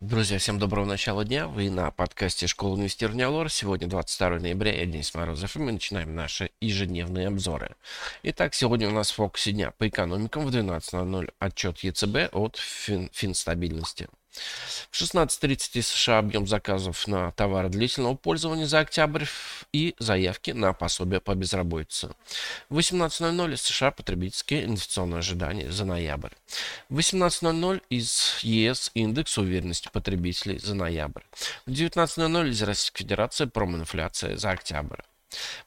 Друзья, всем доброго начала дня. Вы на подкасте Школы инвестирования Лор. Сегодня 22 ноября, я Денис Морозов, и мы начинаем наши ежедневные обзоры. Итак, сегодня у нас в фокусе дня по экономикам в 12.00 отчет ЕЦБ от фин Финстабильности. В 16.30 США объем заказов на товары длительного пользования за октябрь и заявки на пособие по безработице. В 18.00 США потребительские инвестиционные ожидания за ноябрь. В 18.00 из ЕС индекс уверенности потребителей за ноябрь. В 19.00 из Российской Федерации проминфляция за октябрь.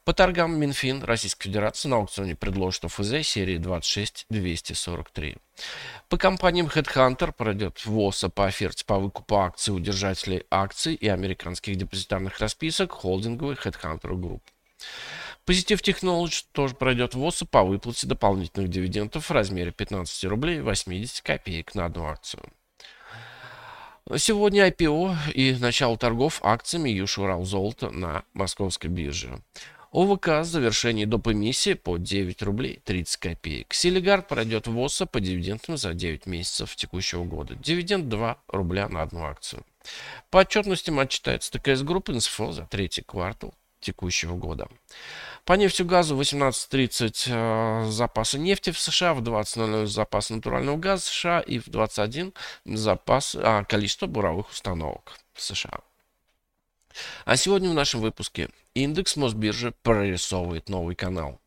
По торгам Минфин Российской Федерации на аукционе предложит ОФЗ серии 26243. По компаниям Headhunter пройдет ВОСа по оферте по выкупу акций у держателей акций и американских депозитарных расписок холдинговой Headhunter Group. Позитив Technology тоже пройдет ВОСа по выплате дополнительных дивидендов в размере 15 рублей 80 копеек на одну акцию. Сегодня IPO и начало торгов акциями Южуралзолота на московской бирже. ОВК с завершением доп. эмиссии по 9 рублей 30 копеек. Селигдар пройдет ВОСА по дивидендам за 9 месяцев текущего года. Дивиденд 2 рубля на одну акцию. По отчетностям отчитается ТКС Групп МСФО за третий квартал текущего года. По нефтегазу 18.30 э, запасы нефти в США, в 20.00 запас натурального газа США и в 21 запас, а, количество буровых установок в США. А сегодня в нашем выпуске индекс Мосбиржи прорисовывает новый канал.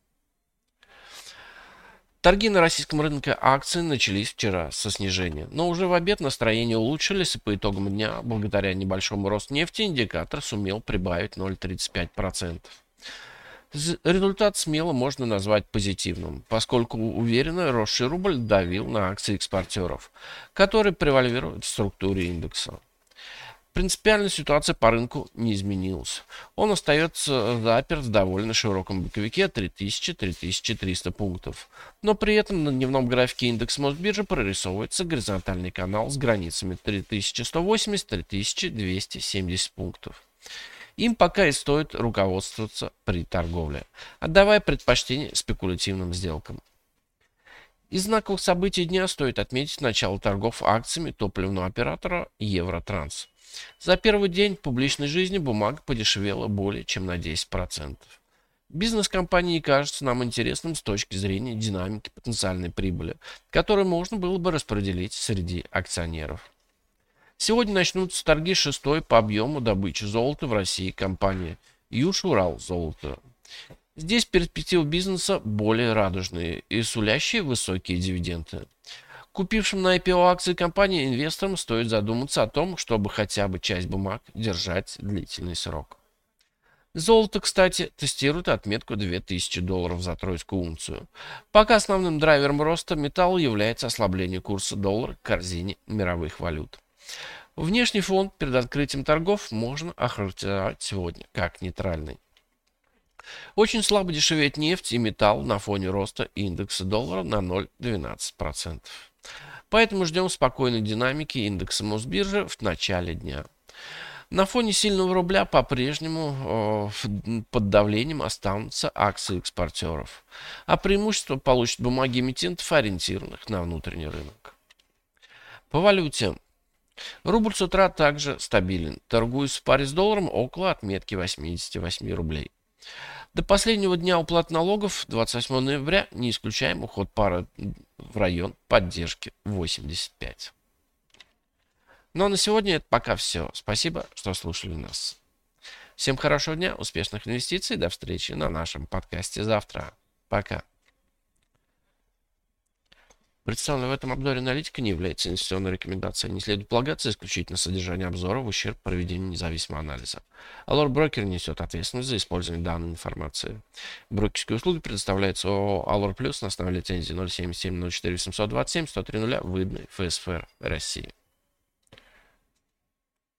Торги на российском рынке акций начались вчера со снижения, но уже в обед настроение улучшились и по итогам дня, благодаря небольшому росту нефти, индикатор сумел прибавить 0,35%. Результат смело можно назвать позитивным, поскольку уверенно росший рубль давил на акции экспортеров, которые превалируют в структуре индекса. Принципиальная ситуация по рынку не изменилась. Он остается заперт в довольно широком боковике 3000-3300 пунктов. Но при этом на дневном графике индекс Мосбиржи прорисовывается горизонтальный канал с границами 3180-3270 пунктов. Им пока и стоит руководствоваться при торговле, отдавая предпочтение спекулятивным сделкам. Из знаковых событий дня стоит отметить начало торгов акциями топливного оператора Евротранс. За первый день публичной жизни бумага подешевела более чем на 10%. Бизнес компании кажется нам интересным с точки зрения динамики потенциальной прибыли, которую можно было бы распределить среди акционеров. Сегодня начнутся торги шестой по объему добычи золота в России компании Юж-Урал золото. Здесь перспективы бизнеса более радужные и сулящие высокие дивиденды. Купившим на IPO акции компании инвесторам стоит задуматься о том, чтобы хотя бы часть бумаг держать длительный срок. Золото, кстати, тестирует отметку 2000 долларов за тройскую унцию. Пока основным драйвером роста металла является ослабление курса доллара к корзине мировых валют. Внешний фон перед открытием торгов можно охарактеризовать сегодня как нейтральный. Очень слабо дешевеет нефть и металл на фоне роста индекса доллара на 0,12%. Поэтому ждем спокойной динамики индекса Мосбиржи в начале дня. На фоне сильного рубля по-прежнему э, под давлением останутся акции экспортеров, а преимущество получат бумаги эмитентов, ориентированных на внутренний рынок. По валюте. Рубль с утра также стабилен, торгуясь в паре с долларом около отметки 88 рублей. До последнего дня уплат налогов 28 ноября не исключаем уход пары в район поддержки 85. Ну а на сегодня это пока все. Спасибо, что слушали нас. Всем хорошего дня, успешных инвестиций. До встречи на нашем подкасте завтра. Пока. Представленная в этом обзоре аналитика не является инвестиционной рекомендацией. Не следует полагаться исключительно содержание обзора в ущерб проведению независимого анализа. Allure Broker несет ответственность за использование данной информации. Брокерские услуги предоставляются ООО Allure Plus на основе лицензии 077 04 827 103 выданной ФСФР России.